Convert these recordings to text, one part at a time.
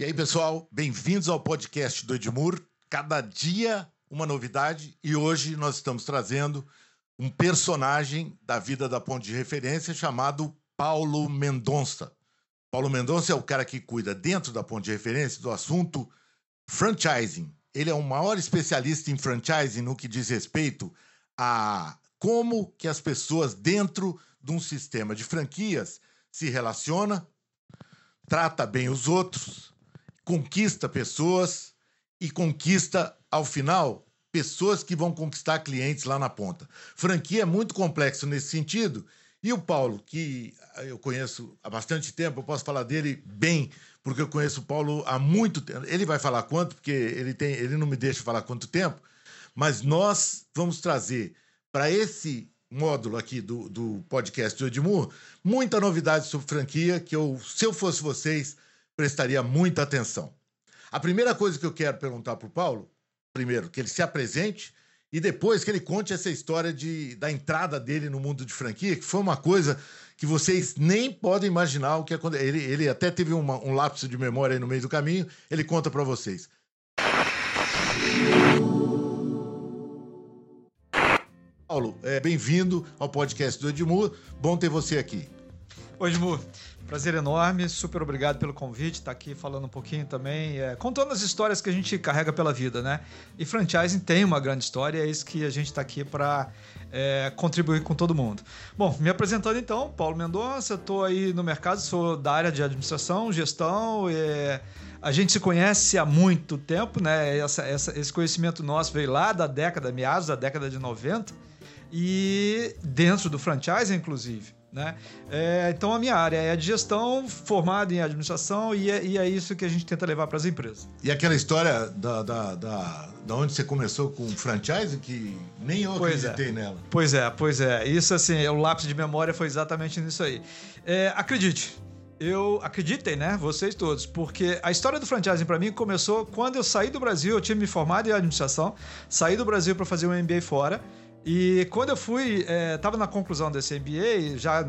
E aí, pessoal, bem-vindos ao podcast do Edmur. Cada dia uma novidade e hoje nós estamos trazendo um personagem da vida da Ponte de Referência chamado Paulo Mendonça. Paulo Mendonça é o cara que cuida dentro da Ponte de Referência do assunto franchising. Ele é o maior especialista em franchising no que diz respeito a como que as pessoas dentro de um sistema de franquias se relaciona, trata bem os outros, conquista pessoas e conquista, ao final, pessoas que vão conquistar clientes lá na ponta. Franquia é muito complexo nesse sentido. E o Paulo, que eu conheço há bastante tempo, eu posso falar dele bem, porque eu conheço o Paulo há muito tempo. Ele vai falar quanto, porque ele, tem, ele não me deixa falar quanto tempo, mas nós vamos trazer para esse módulo aqui do, do podcast do Edmur muita novidade sobre franquia que eu, se eu fosse vocês, prestaria muita atenção. A primeira coisa que eu quero perguntar para o Paulo, primeiro, que ele se apresente e depois que ele conte essa história de, da entrada dele no mundo de franquia, que foi uma coisa que vocês nem podem imaginar o que aconteceu. Ele, ele até teve uma, um lapso de memória aí no meio do caminho, ele conta para vocês. Paulo, é, bem-vindo ao podcast do Edmur. Bom ter você aqui. Edmur. Prazer enorme, super obrigado pelo convite, estar tá aqui falando um pouquinho também, é, contando as histórias que a gente carrega pela vida, né? E franchising tem uma grande história, é isso que a gente está aqui para é, contribuir com todo mundo. Bom, me apresentando então, Paulo Mendonça, estou aí no mercado, sou da área de administração, gestão, é, a gente se conhece há muito tempo, né? Essa, essa, esse conhecimento nosso veio lá da década, meados da década de 90, e dentro do franchising, inclusive. Né? É, então a minha área é de gestão, formada em administração, e é, e é isso que a gente tenta levar para as empresas. E aquela história da, da, da, da, onde você começou com franchise, que nem eu pois acreditei é. nela. Pois é, pois é. Isso assim, o lápis de memória foi exatamente nisso aí. É, acredite, eu acreditem, né? Vocês todos, porque a história do franchising para mim começou quando eu saí do Brasil, eu tinha me formado em administração, saí do Brasil para fazer um MBA fora. E quando eu fui, é, na conclusão desse MBA, já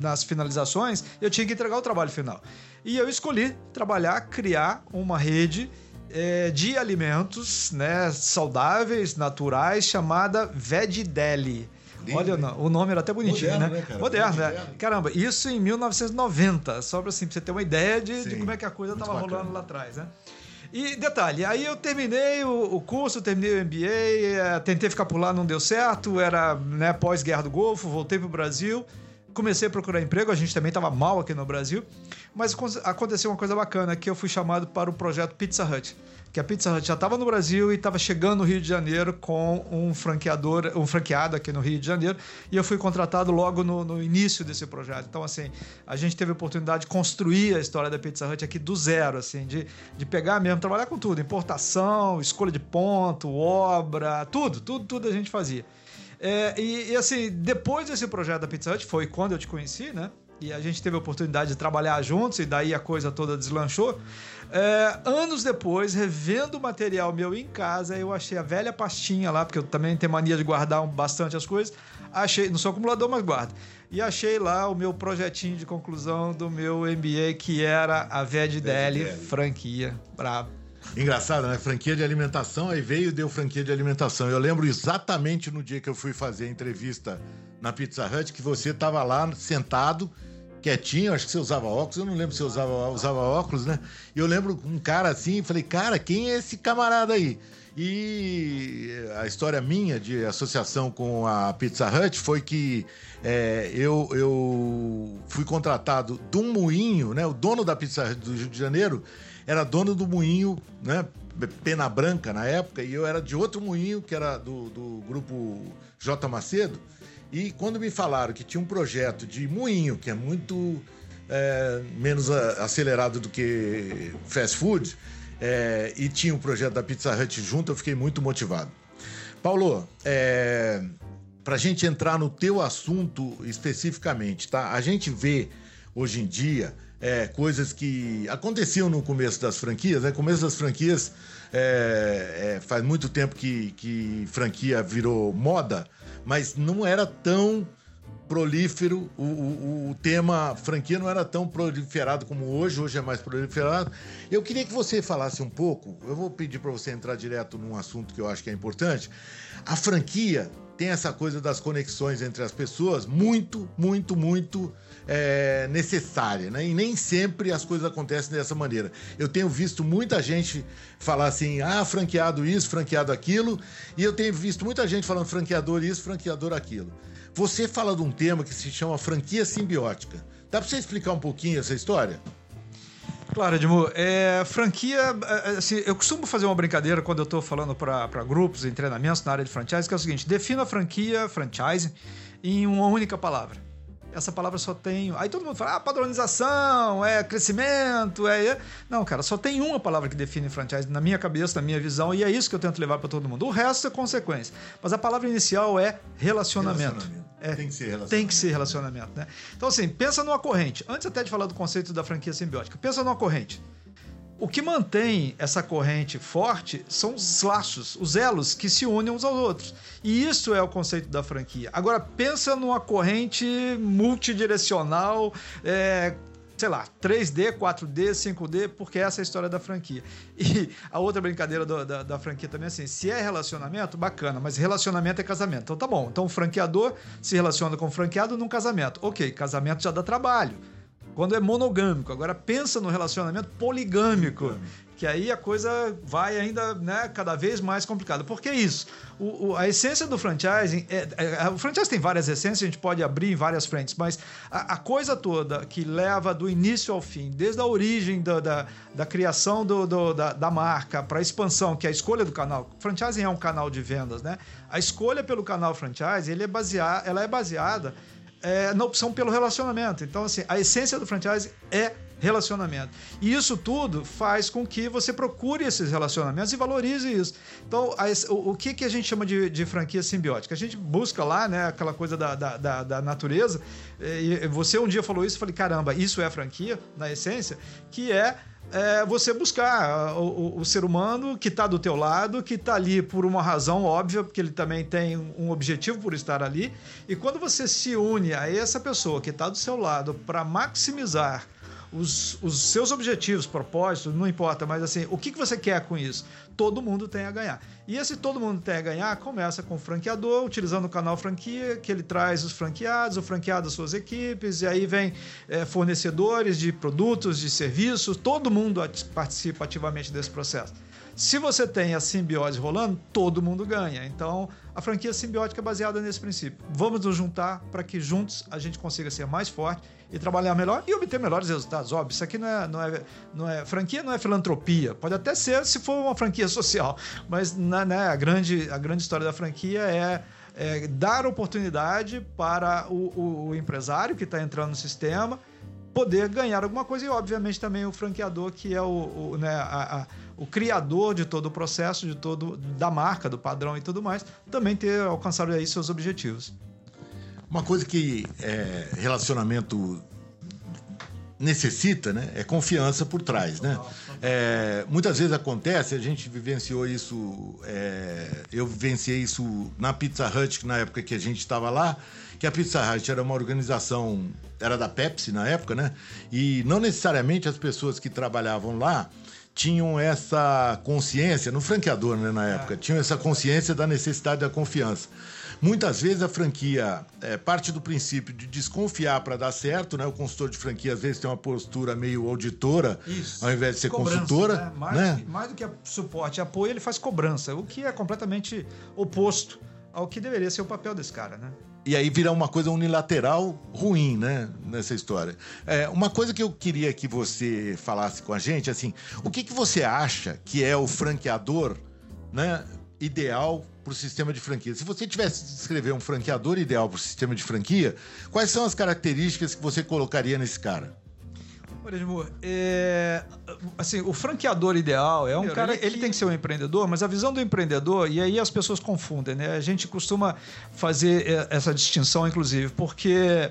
nas finalizações, eu tinha que entregar o trabalho final. E eu escolhi trabalhar, criar uma rede é, de alimentos né, saudáveis, naturais, chamada VegDeli. Olha, o nome era até bonitinho, moderno, né? né moderno, né? Caramba, isso em 1990, só para assim, você ter uma ideia de, de como é que a coisa estava rolando lá atrás, né? E detalhe, aí eu terminei o, o curso, terminei o MBA, é, tentei ficar por lá, não deu certo, era né, pós-guerra do Golfo, voltei para o Brasil, comecei a procurar emprego, a gente também estava mal aqui no Brasil, mas aconteceu uma coisa bacana, que eu fui chamado para o projeto Pizza Hut que a Pizza Hut já estava no Brasil e estava chegando no Rio de Janeiro com um franqueador, um franqueado aqui no Rio de Janeiro, e eu fui contratado logo no, no, início desse projeto. Então, assim, a gente teve a oportunidade de construir a história da Pizza Hut aqui do zero, assim, de, de pegar mesmo, trabalhar com tudo, importação, escolha de ponto, obra, tudo, tudo, tudo a gente fazia. É, e, e, assim, depois desse projeto da Pizza Hut, foi quando eu te conheci, né? E a gente teve a oportunidade de trabalhar juntos, e daí a coisa toda deslanchou. É, anos depois, revendo o material meu em casa, eu achei a velha pastinha lá, porque eu também tenho mania de guardar bastante as coisas. Achei, não sou acumulador, mas guardo. E achei lá o meu projetinho de conclusão do meu MBA, que era a VEDDL franquia. Bravo. Engraçado, né? Franquia de alimentação, aí veio e deu franquia de alimentação. Eu lembro exatamente no dia que eu fui fazer a entrevista na Pizza Hut, que você estava lá sentado quietinho, acho que você usava óculos, eu não lembro se você usava, usava óculos, né? E eu lembro um cara assim, falei, cara, quem é esse camarada aí? E a história minha de associação com a Pizza Hut foi que é, eu, eu fui contratado de um moinho, né? O dono da Pizza Hut do Rio de Janeiro era dono do moinho, né? Pena Branca na época, e eu era de outro moinho, que era do, do grupo J. Macedo. E quando me falaram que tinha um projeto de moinho, que é muito é, menos acelerado do que fast food, é, e tinha o um projeto da Pizza Hut junto, eu fiquei muito motivado. Paulo, é, para a gente entrar no teu assunto especificamente, tá? A gente vê hoje em dia é, coisas que aconteciam no começo das franquias, né? Começo das franquias é, é, faz muito tempo que, que franquia virou moda mas não era tão prolífero, o, o, o, tema franquia não era tão proliferado como hoje, hoje é mais proliferado. Eu queria que você falasse um pouco, eu vou pedir para você entrar direto num assunto que eu acho que é importante. A franquia tem essa coisa das conexões entre as pessoas muito, muito, muito é, necessária, né? E nem sempre as coisas acontecem dessa maneira. Eu tenho visto muita gente falar assim, ah, franqueado isso, franqueado aquilo, e eu tenho visto muita gente falando franqueador isso, franqueador aquilo. Você fala de um tema que se chama franquia simbiótica. Dá para você explicar um pouquinho essa história? Claro, Edmo. É, franquia, é, é, assim, eu costumo fazer uma brincadeira quando eu estou falando para grupos em treinamentos na área de franchise, que é o seguinte: defina a franquia, franchise, em uma única palavra essa palavra só tem. Aí todo mundo fala, ah, padronização, é crescimento, é. Não, cara, só tem uma palavra que define franchise na minha cabeça, na minha visão, e é isso que eu tento levar para todo mundo. O resto é consequência. Mas a palavra inicial é relacionamento. relacionamento. É, tem que ser relacionamento. Tem que ser relacionamento, né? Então, assim, pensa numa corrente. Antes até de falar do conceito da franquia simbiótica, pensa numa corrente. O que mantém essa corrente forte são os laços, os elos que se unem uns aos outros. E isso é o conceito da franquia. Agora, pensa numa corrente multidirecional, é, sei lá, 3D, 4D, 5D, porque essa é a história da franquia. E a outra brincadeira do, da, da, franquia também é assim: se é relacionamento, bacana, mas relacionamento é casamento. Então tá bom. Então o franqueador se relaciona com o franqueado num casamento. Ok, casamento já dá trabalho quando é monogâmico. Agora pensa no relacionamento poligâmico, que aí a coisa vai ainda né, cada vez mais complicada. Por que isso? O, o, a essência do franchising, é, é, o franchising tem várias essências, a gente pode abrir em várias frentes, mas a, a coisa toda que leva do início ao fim, desde a origem da, da, da criação do, do, da, da marca para a expansão, que é a escolha do canal. Franchising é um canal de vendas, né? A escolha pelo canal franchise, ele é basear, ela é baseada é, na opção pelo relacionamento. Então, assim, a essência do franchise é relacionamento. E isso tudo faz com que você procure esses relacionamentos e valorize isso. Então, a, o, o, que, que a gente chama de, de, franquia simbiótica? A gente busca lá, né, aquela coisa da, da, da, da natureza. E você um dia falou isso, eu falei, caramba, isso é franquia, na essência, que é é você buscar o, o, o ser humano que está do teu lado, que está ali por uma razão óbvia, porque ele também tem um objetivo por estar ali. E quando você se une a essa pessoa que está do seu lado para maximizar os, os seus objetivos, propósitos, não importa, mas assim, o que, que você quer com isso? Todo mundo tem a ganhar. E esse todo mundo tem a ganhar começa com o franqueador, utilizando o canal franquia, que ele traz os franqueados, o franqueado as suas equipes, e aí vem é, fornecedores de produtos, de serviços, todo mundo participa ativamente desse processo. Se você tem a simbiose rolando, todo mundo ganha. Então, a franquia simbiótica é baseada nesse princípio. Vamos nos juntar para que juntos a gente consiga ser mais forte e trabalhar melhor e obter melhores resultados. Óbvio, isso aqui não é, não é, não é franquia, não é filantropia. Pode até ser se for uma franquia social, mas né, né, a, grande, a grande história da franquia é, é dar oportunidade para o, o, o empresário que está entrando no sistema poder ganhar alguma coisa e, obviamente, também o franqueador, que é o, o né, a, a, o criador de todo o processo, de todo da marca, do padrão e tudo mais, também ter alcançado aí seus objetivos. Uma coisa que é, relacionamento necessita, né, é confiança por trás, né? É, muitas vezes acontece, a gente vivenciou isso, é, eu vivenciei isso na Pizza Hut na época que a gente estava lá, que a Pizza Hut era uma organização, era da Pepsi na época, né? E não necessariamente as pessoas que trabalhavam lá tinham essa consciência, no franqueador, né, na época, tinham essa consciência da necessidade da confiança. Muitas vezes a franquia é, parte do princípio de desconfiar para dar certo, né? O consultor de franquia às vezes tem uma postura meio auditora, Isso. ao invés de ser cobrança, consultora. Né? Mais, né? mais do que suporte e apoio, ele faz cobrança, o que é completamente oposto ao que deveria ser o papel desse cara, né? E aí vira uma coisa unilateral ruim, né? Nessa história. É, uma coisa que eu queria que você falasse com a gente, assim, o que, que você acha que é o franqueador, né? Ideal para o sistema de franquia. Se você tivesse de descrever um franqueador ideal para o sistema de franquia, quais são as características que você colocaria nesse cara? Edmur, é, assim, o franqueador ideal é um cara. Ele, ele tem que ser um empreendedor, mas a visão do empreendedor, e aí as pessoas confundem, né? A gente costuma fazer é, essa distinção, inclusive, porque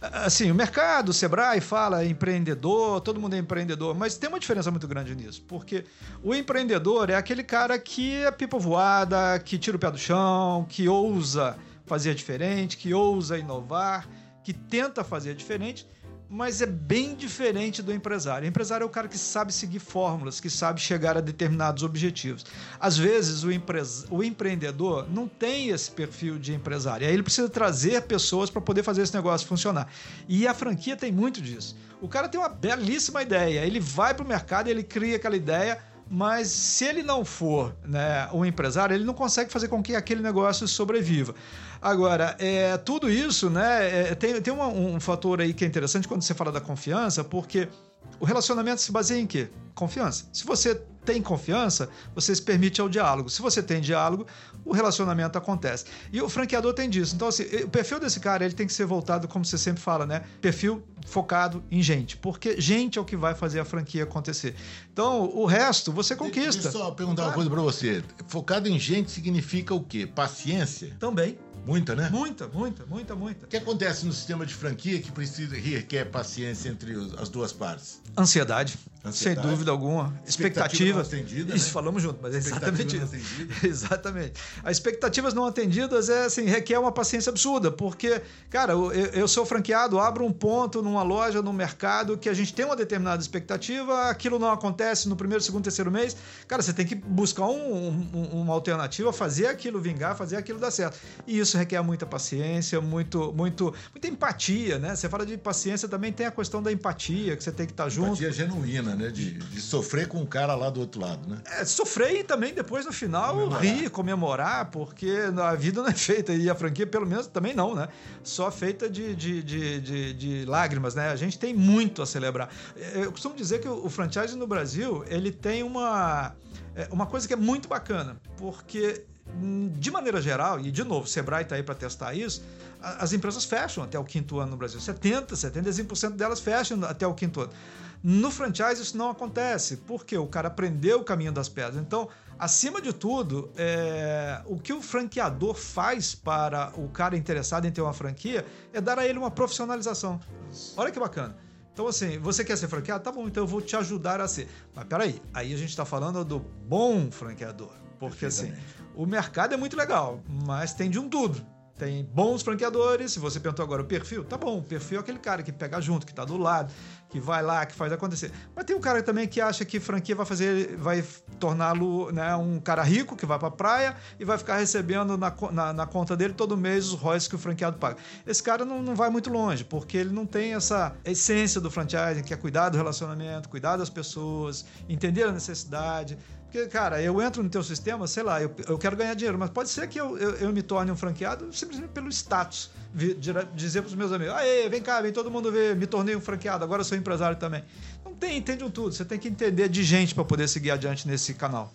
assim, o mercado, o Sebrae fala empreendedor, todo mundo é empreendedor, mas tem uma diferença muito grande nisso, porque o empreendedor é aquele cara que é pipa voada, que tira o pé do chão, que ousa fazer diferente, que ousa inovar, que tenta fazer diferente mas é bem diferente do empresário. O empresário é o cara que sabe seguir fórmulas, que sabe chegar a determinados objetivos. Às vezes, o, o empreendedor não tem esse perfil de empresário. Aí ele precisa trazer pessoas para poder fazer esse negócio funcionar. E a franquia tem muito disso. O cara tem uma belíssima ideia, ele vai para o mercado, ele cria aquela ideia mas se ele não for né, um empresário, ele não consegue fazer com que aquele negócio sobreviva. Agora, é, tudo isso, né, é, tem, tem uma, um fator aí que é interessante quando você fala da confiança, porque o relacionamento se baseia em quê? Confiança. Se você tem confiança, você se permite ao diálogo. Se você tem diálogo, o relacionamento acontece. E o franqueador tem disso. Então, assim, o perfil desse cara ele tem que ser voltado, como você sempre fala, né? Perfil focado em gente. Porque gente é o que vai fazer a franquia acontecer. Então, o resto você conquista. Deixa eu só perguntar uma coisa para você. Focado em gente significa o quê? Paciência? Também. Muita, né? Muita, muita, muita, muita. O que acontece no sistema de franquia que precisa requer paciência entre as duas partes? Ansiedade. Ansiedade. Sem dúvida alguma. Expectativa. Expectativa Isso, né? falamos junto, mas é exatamente isso. exatamente. As expectativas não atendidas é assim, requer uma paciência absurda, porque, cara, eu, eu sou franqueado, abro um ponto numa loja, no mercado, que a gente tem uma determinada expectativa, aquilo não acontece no primeiro, segundo, terceiro mês. Cara, você tem que buscar um, um, uma alternativa, fazer aquilo vingar, fazer aquilo dar certo. E isso requer muita paciência, muito, muito, muita empatia, né? Você fala de paciência, também tem a questão da empatia, que você tem que estar junto. Empatia genuína né? De, de sofrer com o cara lá do outro lado, né? É, sofrer e também depois no final comemorar. rir, comemorar, porque a vida não é feita, e a franquia pelo menos também não, né? Só feita de, de, de, de, de lágrimas, né? A gente tem muito a celebrar. É, eu costumo dizer que o franchise no Brasil, ele tem uma, é, uma coisa que é muito bacana, porque de maneira geral, e de novo, o Sebrae está aí para testar isso, as empresas fecham até o quinto ano no Brasil. 70%, 75% delas fecham até o quinto ano. No franchise isso não acontece, porque o cara aprendeu o caminho das pedras. Então, acima de tudo, é, o que o franqueador faz para o cara interessado em ter uma franquia é dar a ele uma profissionalização. Olha que bacana. Então, assim, você quer ser franqueado? Tá bom, então eu vou te ajudar a ser. Mas peraí, aí a gente está falando do bom franqueador. Porque, assim, o mercado é muito legal, mas tem de um tudo. Tem bons franqueadores, se você perguntou agora o perfil, tá bom, o perfil é aquele cara que pega junto, que tá do lado, que vai lá, que faz acontecer. Mas tem um cara também que acha que franquia vai fazer, vai torná-lo né, um cara rico que vai pra praia e vai ficar recebendo na, na, na, conta dele todo mês os royalties que o franqueado paga. Esse cara não, não vai muito longe, porque ele não tem essa essência do franchising, que é cuidar do relacionamento, cuidar das pessoas, entender a necessidade, porque, cara, eu entro no teu sistema, sei lá, eu, eu quero ganhar dinheiro, mas pode ser que eu, eu, eu me torne um franqueado simplesmente pelo status. Dizer para os meus amigos, aê, vem cá, vem todo mundo ver, me tornei um franqueado, agora sou empresário também. Não tem, entende um tudo. Você tem que entender de gente para poder seguir adiante nesse canal.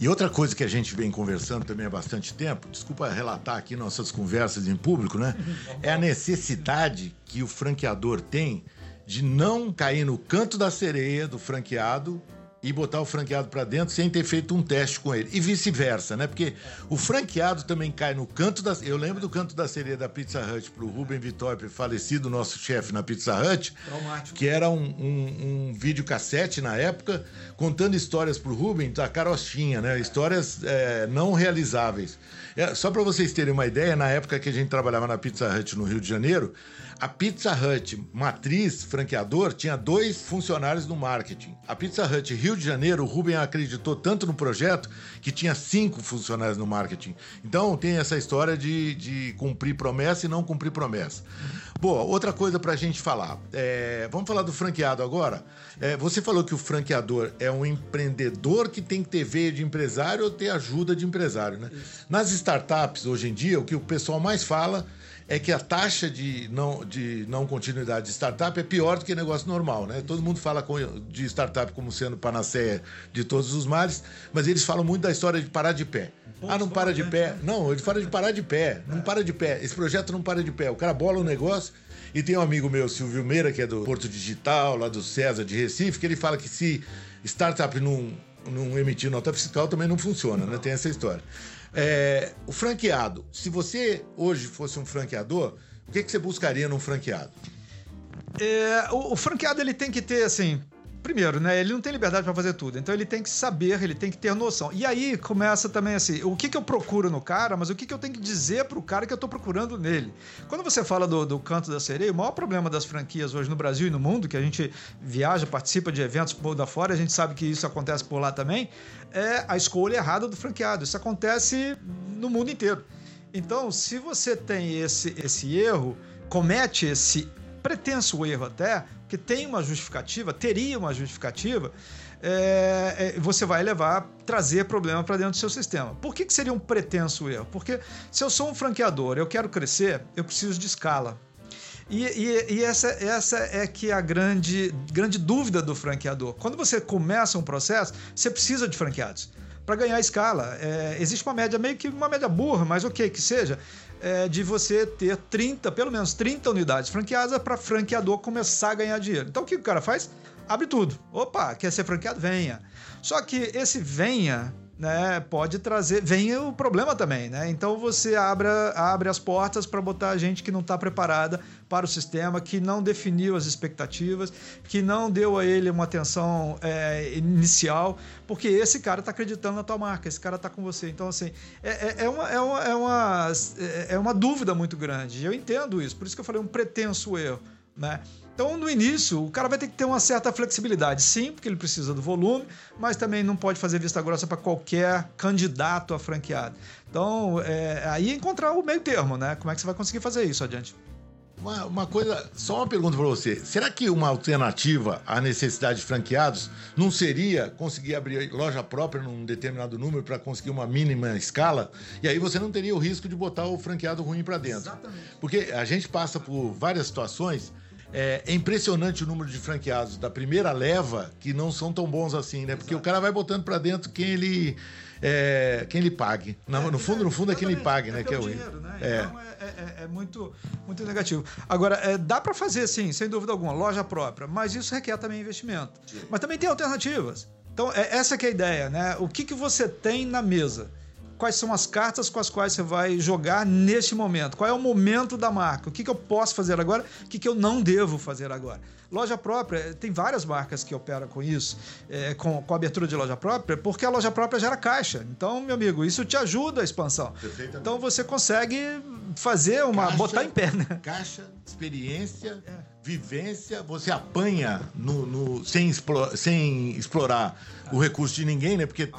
E outra coisa que a gente vem conversando também há bastante tempo, desculpa relatar aqui nossas conversas em público, né? É a necessidade que o franqueador tem de não cair no canto da sereia do franqueado e botar o franqueado para dentro sem ter feito um teste com ele. E vice-versa, né? Porque o franqueado também cai no canto da. Eu lembro do canto da sereia da Pizza Hut pro Rubem Vitória, falecido nosso chefe na Pizza Hut, Traumático. que era um, um, um videocassete na época, contando histórias pro Rubem da carochinha, né? Histórias é, não realizáveis. É, só para vocês terem uma ideia, na época que a gente trabalhava na Pizza Hut no Rio de Janeiro, a Pizza Hut matriz franqueador tinha dois funcionários no marketing. A Pizza Hut Rio de Janeiro, o Ruben acreditou tanto no projeto que tinha cinco funcionários no marketing. Então tem essa história de, de cumprir promessa e não cumprir promessa. Boa, outra coisa para a gente falar. É, vamos falar do franqueado agora. É, você falou que o franqueador é um empreendedor que tem que ter veia de empresário ou ter ajuda de empresário, né? Nas startups, hoje em dia, o que o pessoal mais fala é que a taxa de não, de não continuidade de startup é pior do que negócio normal, né? Todo mundo fala de startup como sendo panaceia de todos os males, mas eles falam muito da história de parar de pé. Ah, não para de pé. Não, ele fala de parar de pé. Não para de pé. Esse projeto não para de pé. O cara bola o negócio. E tem um amigo meu, Silvio Meira, que é do Porto Digital, lá do César de Recife, que ele fala que se startup não, não emitir nota fiscal, também não funciona, né? Tem essa história. É, o franqueado, se você hoje fosse um franqueador, o que, que você buscaria num franqueado? É, o, o, franqueado ele tem que ter assim primeiro, né? Ele não tem liberdade para fazer tudo. Então ele tem que saber, ele tem que ter noção. E aí começa também assim: o que, que eu procuro no cara, mas o que, que eu tenho que dizer pro cara que eu tô procurando nele. Quando você fala do, do canto da sereia, o maior problema das franquias hoje no Brasil e no mundo, que a gente viaja, participa de eventos por da fora, a gente sabe que isso acontece por lá também, é a escolha errada do franqueado. Isso acontece no mundo inteiro. Então, se você tem esse, esse erro, comete esse pretenso erro até, que tem uma justificativa, teria uma justificativa, é, é, você vai levar, trazer problema para dentro do seu sistema. Por que, que seria um pretenso erro? Porque se eu sou um franqueador, eu quero crescer, eu preciso de escala. E, e, e, essa, essa é que é a grande, grande dúvida do franqueador. Quando você começa um processo, você precisa de franqueados para ganhar escala. É, existe uma média, meio que uma média burra, mas ok que seja, é, de você ter 30, pelo menos 30 unidades franqueadas para franqueador começar a ganhar dinheiro. Então o que o cara faz? Abre tudo. Opa, quer ser franqueado? Venha. Só que esse venha né, pode trazer. Vem o problema também, né? Então você abre, abre as portas para botar gente que não está preparada para o sistema, que não definiu as expectativas, que não deu a ele uma atenção é, inicial, porque esse cara está acreditando na tua marca, esse cara está com você. Então, assim, é, é, é, uma, é, uma, é, uma, é uma dúvida muito grande. Eu entendo isso, por isso que eu falei um pretenso erro, né? Então, no início, o cara vai ter que ter uma certa flexibilidade, sim, porque ele precisa do volume, mas também não pode fazer vista grossa para qualquer candidato a franqueado. Então, é, aí é encontrar o meio termo, né? Como é que você vai conseguir fazer isso adiante? Uma, uma coisa, só uma pergunta para você. Será que uma alternativa à necessidade de franqueados não seria conseguir abrir loja própria num determinado número para conseguir uma mínima escala? E aí você não teria o risco de botar o franqueado ruim para dentro. Exatamente. Porque a gente passa por várias situações é, é, impressionante o número de franqueados da primeira leva que não são tão bons assim, né? Porque Exato. o cara vai botando para dentro quem ele é, quem ele pague. No, no fundo, no fundo é quem ele pague, né? Que é o dinheiro, né? É. Então é, é, é, muito, muito negativo. Agora, é, dá para fazer, sim, sem dúvida alguma, loja própria, mas isso requer também investimento. Sim. Mas também tem alternativas. Então, é, essa que é a ideia, né? O que, que você tem na mesa? Quais são as cartas com as quais você vai jogar neste momento. Qual é o momento da marca? O que, que eu posso fazer agora? O que, que eu não devo fazer agora? Loja própria, tem várias marcas que operam com isso, é, com, com abertura de loja própria, porque a loja própria gera caixa. Então, meu amigo, isso te ajuda a expansão. Então você consegue fazer uma. Caixa, botar em pé, né? Caixa, experiência, é. Vivência, você apanha no, no sem, explore, sem explorar o recurso de ninguém, né? Porque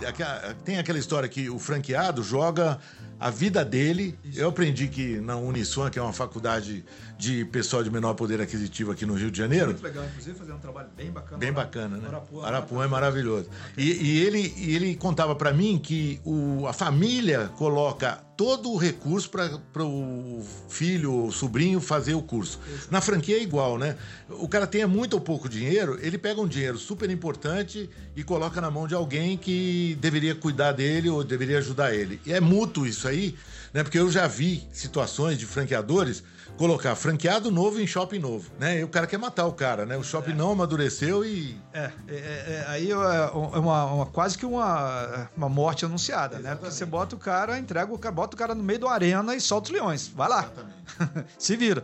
tem aquela história que o franqueado joga a vida dele. Isso. Eu aprendi que na Uniswan, que é uma faculdade de pessoal de menor poder aquisitivo aqui no Rio de Janeiro. Muito legal, inclusive fazer um trabalho bem bacana. Bem bacana, né? Arapuã, Arapuã é maravilhoso. E, e, ele, ele contava para mim que o, a família coloca todo o recurso para o filho ou sobrinho fazer o curso. Isso. Na franquia é igual, né? O cara tenha muito ou pouco dinheiro, ele pega um dinheiro super importante e coloca na mão de alguém que deveria cuidar dele ou deveria ajudar ele. E é mútuo isso aí, né? Porque eu já vi situações de franqueadores colocar franqueado novo em shopping novo, né? E o cara quer matar o cara, né? O shopping é. não amadureceu e... É, é, é aí é, é uma, uma, quase que uma, uma morte anunciada, Exatamente. né? Porque você bota o cara, entrega o cara, bota o cara no meio da arena e solta os leões. Vai lá. Se vira.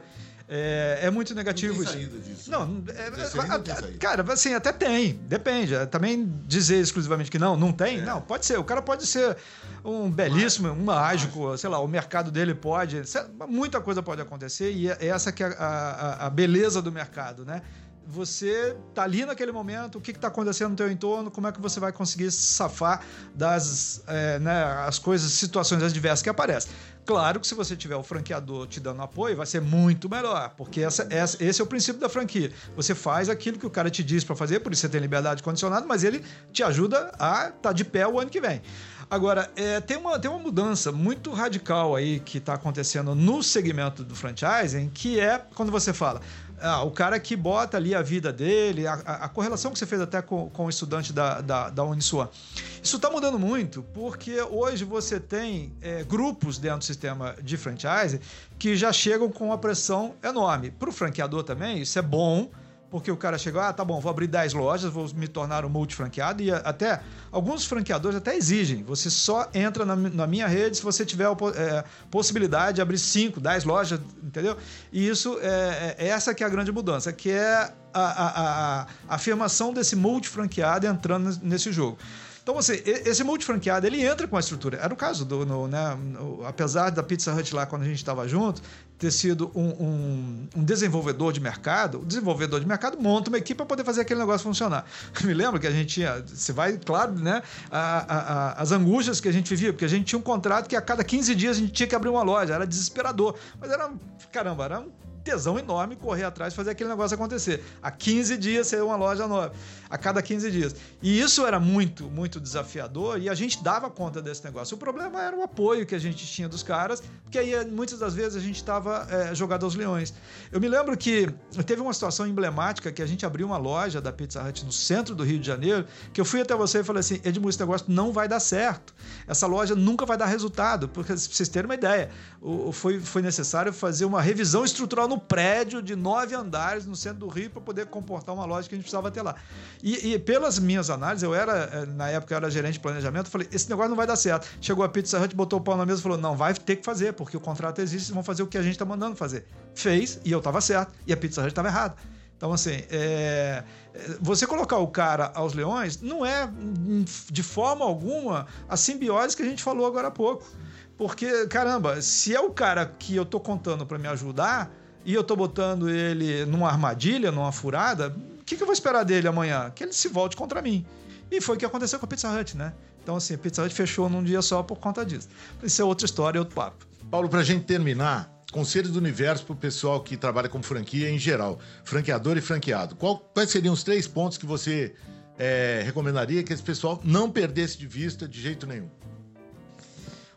É, é, muito negativo não tem saída disso. Não, né? é, não tem cara, assim, até tem, depende. Também dizer exclusivamente que não, não tem, é. não, pode ser. O cara pode ser um belíssimo, um mágico, sei lá, o mercado dele pode. Muita coisa pode acontecer e é essa que é a, a, a beleza do mercado, né? Você tá ali naquele momento, o que está acontecendo no teu entorno, como é que você vai conseguir safar das é, né, as coisas, situações adversas que aparecem. Claro que se você tiver o franqueador te dando apoio, vai ser muito melhor, porque essa, essa, esse é o princípio da franquia. Você faz aquilo que o cara te diz para fazer, por isso você tem liberdade condicionada, mas ele te ajuda a estar tá de pé o ano que vem. Agora, é, tem, uma, tem uma mudança muito radical aí que está acontecendo no segmento do franchising, que é quando você fala, ah, o cara que bota ali a vida dele, a, a, correlação que você fez até com, com o estudante da, da, da. Isso está mudando muito, porque hoje você tem é, grupos dentro do sistema de franchise que já chegam com uma pressão enorme. Para o franqueador também, isso é bom, porque o cara chegou, ah, tá bom, vou abrir 10 lojas, vou me tornar um multifranqueado, e até alguns franqueadores até exigem, você só entra na, na minha rede se você tiver a é, possibilidade de abrir 5, 10 lojas, entendeu? E isso é, é, essa que é a grande mudança, que é a, a, a, a afirmação desse multifranqueado entrando nesse jogo. Então, assim, esse multifranqueado, ele entra com a estrutura. Era o caso do, no, né, no, apesar da Pizza Hut lá, quando a gente estava junto, ter sido um, um, um, desenvolvedor de mercado, o desenvolvedor de mercado monta uma equipe para poder fazer aquele negócio funcionar. Me lembro que a gente tinha, você vai, claro, né, a, a, a, as angústias que a gente vivia, porque a gente tinha um contrato que a cada 15 dias a gente tinha que abrir uma loja, era desesperador. Mas era, caramba, era um tesão enorme correr atrás e fazer aquele negócio acontecer. A 15 dias ser uma loja nova, a cada 15 dias. E isso era muito, muito desafiador e a gente dava conta desse negócio. O problema era o apoio que a gente tinha dos caras, porque aí muitas das vezes a gente estava é, jogado aos leões. Eu me lembro que teve uma situação emblemática que a gente abriu uma loja da Pizza Hut no centro do Rio de Janeiro, que eu fui até você e falei assim, Edmundo, esse negócio não vai dar certo. Essa loja nunca vai dar resultado, porque pra vocês terem uma ideia, foi, foi necessário fazer uma revisão estrutural no prédio de nove andares no centro do Rio para poder comportar uma loja que a gente precisava ter lá. E, e, pelas minhas análises, eu era, eh, na época eu era gerente de planejamento, falei, esse negócio não vai dar certo. Chegou a Pizza Hut, botou o pau na mesa e falou, não, vai ter que fazer, porque o contrato existe, vão fazer o que a gente está mandando fazer. Fez, e eu estava certo, e a Pizza Hut estava errada. Então, assim, é, você colocar o cara aos leões não é, de forma alguma, a simbiose que a gente falou agora há pouco. Porque, caramba, se é o cara que eu tô contando para me ajudar e eu tô botando ele numa armadilha, numa furada, o que, que eu vou esperar dele amanhã? Que ele se volte contra mim. E foi o que aconteceu com a Pizza Hut, né? Então, assim, a Pizza Hut fechou num dia só por conta disso. Isso é outra história, outro papo. Paulo, pra gente terminar, conselho do universo pro pessoal que trabalha com franquia em geral, franqueador e franqueado. Qual, quais seriam os três pontos que você é, recomendaria que esse pessoal não perdesse de vista de jeito nenhum?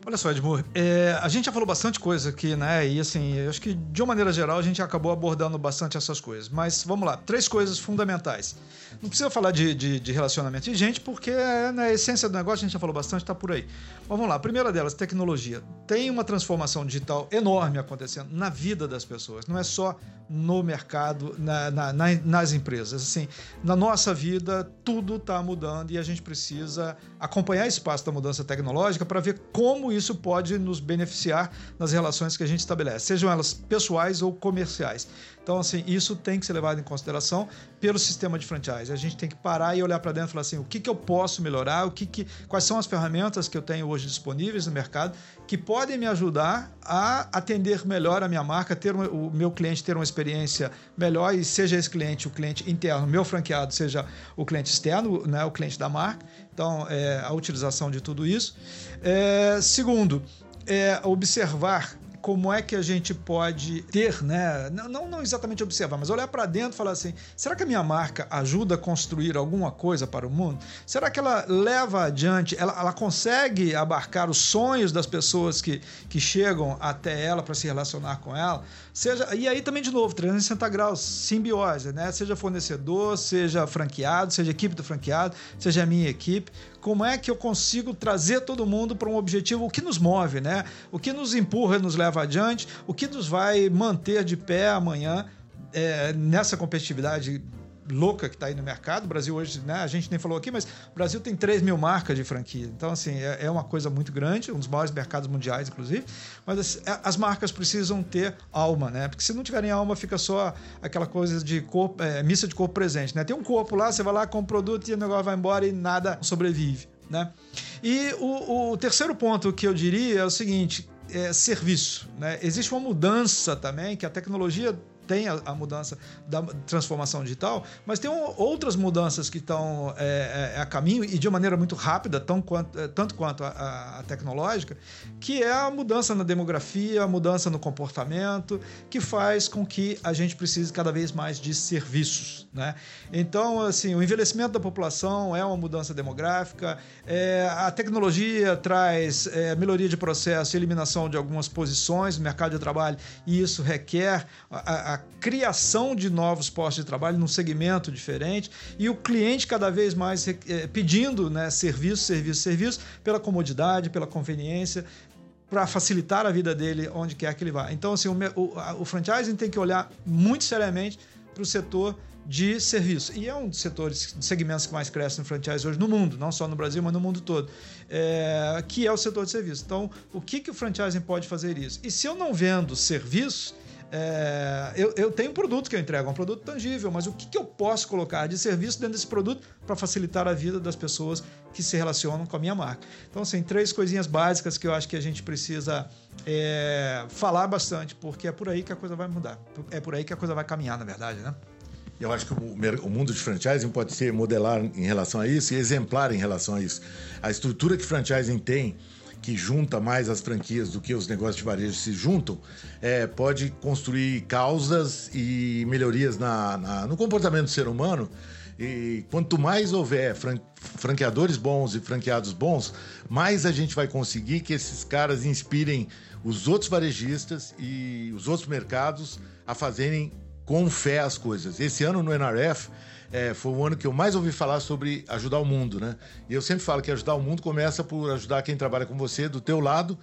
Olha só, Edmur, é, a gente já falou bastante coisa aqui, né? E assim, eu acho que de uma maneira geral a gente acabou abordando bastante essas coisas. Mas vamos lá, três coisas fundamentais. Não precisa falar de, de, de relacionamento de gente, porque na né, essência do negócio a gente já falou bastante, está por aí. Mas vamos lá, a primeira delas, tecnologia. Tem uma transformação digital enorme acontecendo na vida das pessoas, não é só no mercado, na, na, na, nas empresas. Assim, na nossa vida, tudo está mudando e a gente precisa acompanhar esse passo da mudança tecnológica para ver como isso pode nos beneficiar nas relações que a gente estabelece, sejam elas pessoais ou comerciais. Então, assim, isso tem que ser levado em consideração pelo sistema de franchise. A gente tem que parar e olhar para dentro e falar assim, o que, que eu posso melhorar, o que, que quais são as ferramentas que eu tenho hoje disponíveis no mercado que podem me ajudar a atender melhor a minha marca, ter o meu cliente ter uma experiência melhor e seja esse cliente o cliente interno, meu franqueado, seja o cliente externo, né, o cliente da marca. Então, é, a utilização de tudo isso. É, segundo, é observar como é que a gente pode ter, né? Não, não exatamente observar, mas olhar para dentro e falar assim: será que a minha marca ajuda a construir alguma coisa para o mundo? Será que ela leva adiante, ela, ela consegue abarcar os sonhos das pessoas que, que chegam até ela para se relacionar com ela? Seja, e aí também, de novo, 360 graus, simbiose, né? Seja fornecedor, seja franqueado, seja equipe do franqueado, seja minha equipe como é que eu consigo trazer todo mundo para um objetivo, o que nos move, né? O que nos empurra, nos leva adiante, o que nos vai manter de pé amanhã é, nessa competitividade louca que está aí no mercado. O Brasil hoje, né, a gente nem falou aqui, mas o Brasil tem 3 mil marcas de franquia. Então, assim, é, é uma coisa muito grande, um dos maiores mercados mundiais, inclusive. Mas as, é, as, marcas precisam ter alma, né? Porque se não tiverem alma, fica só aquela coisa de corpo, é, missa de corpo presente, né? Tem um corpo lá, você vai lá, compra um produto e o negócio vai embora e nada sobrevive, né? E o, o terceiro ponto que eu diria é o seguinte, é, serviço. Né? Existe uma mudança também que a tecnologia tem a, a, mudança da transformação digital, mas tem um, outras mudanças que estão é, é, a caminho e de maneira muito rápida, tão quanto, é, tanto quanto a, a, tecnológica, que é a mudança na demografia, a mudança no comportamento, que faz com que a gente precise cada vez mais de serviços. Né? Então, assim, o envelhecimento da população é uma mudança demográfica, é, a tecnologia traz é, melhoria de processo e eliminação de algumas posições no mercado de trabalho, e isso requer a, a criação de novos postos de trabalho num segmento diferente e o cliente cada vez mais é, pedindo né, serviço, serviço, serviço, pela comodidade, pela conveniência, para facilitar a vida dele onde quer que ele vá. Então, assim, o, o, o franchising tem que olhar muito seriamente para o setor de serviço. E é um dos setores, segmentos que mais crescem no franchise hoje no mundo, não só no Brasil, mas no mundo todo, é, que é o setor de serviço. Então, o que, que o franchising pode fazer isso? E se eu não vendo serviço, é, eu, eu, tenho um produto que eu entrego, um produto tangível, mas o que, que eu posso colocar de serviço dentro desse produto para facilitar a vida das pessoas que se relacionam com a minha marca? Então, assim, três coisinhas básicas que eu acho que a gente precisa é, falar bastante, porque é por aí que a coisa vai mudar. É por aí que a coisa vai caminhar, na verdade, né? Eu acho que o mundo de franchising pode ser modelar em relação a isso e exemplar em relação a isso. A estrutura que franchising tem que junta mais as franquias do que os negócios de varejo se juntam, é, pode construir causas e melhorias na, na, no comportamento do ser humano. E quanto mais houver fran franqueadores bons e franqueados bons, mais a gente vai conseguir que esses caras inspirem os outros varejistas e os outros mercados a fazerem com fé as coisas. Esse ano no NRF é, foi o ano que eu mais ouvi falar sobre ajudar o mundo, né? E eu sempre falo que ajudar o mundo começa por ajudar quem trabalha com você do teu lado.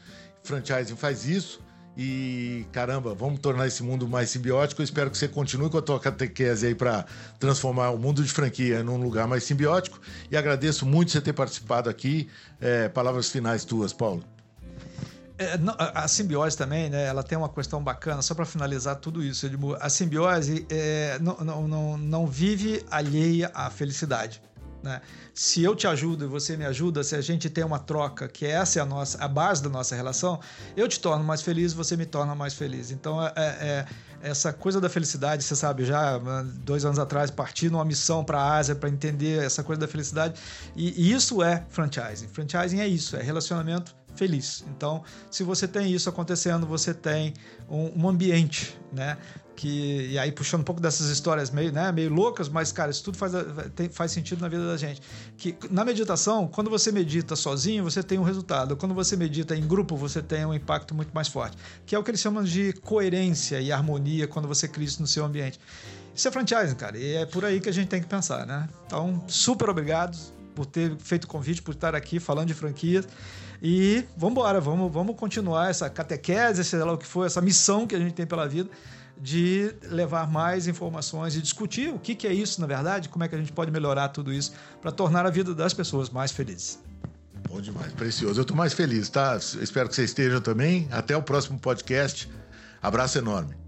Franchising faz isso. E caramba, vamos tornar esse mundo mais simbiótico. Eu espero que você continue com a tua catequese aí para transformar o mundo de franquia num lugar mais simbiótico. E agradeço muito você ter participado aqui. É, palavras finais tuas, Paulo. É, a, simbiose também, né? Ela tem uma questão bacana, só para finalizar tudo isso. Edmur, a simbiose é, não, não, não, não vive alheia à felicidade. Né? Se eu te ajudo e você me ajuda, se a gente tem uma troca, que essa é a nossa a base da nossa relação, eu te torno mais feliz, você me torna mais feliz. Então, é, é, essa coisa da felicidade, você sabe, já dois anos atrás parti numa missão para a Ásia para entender essa coisa da felicidade, e, e isso é franchising. Franchising é isso, é relacionamento feliz. Então, se você tem isso acontecendo, você tem um, um ambiente, né? Que, e aí puxando um pouco dessas histórias meio, né, meio loucas, mas cara, isso tudo faz, faz sentido na vida da gente. Que na meditação, quando você medita sozinho, você tem um resultado. Quando você medita em grupo, você tem um impacto muito mais forte. Que é o que eles chamam de coerência e harmonia quando você cria isso no seu ambiente. Isso é franchising, cara, e é por aí que a gente tem que pensar, né? Então, super obrigado por ter feito o convite, por estar aqui falando de franquias. E vamos embora, vamos, vamos continuar essa catequese, sei lá o que for, essa missão que a gente tem pela vida de levar mais informações e discutir o que, que é isso, na verdade, como é que a gente pode melhorar tudo isso para tornar a vida das pessoas mais felizes. Bom demais, precioso. Eu estou mais feliz, tá? Espero que você esteja também. Até o próximo podcast. Abraço enorme.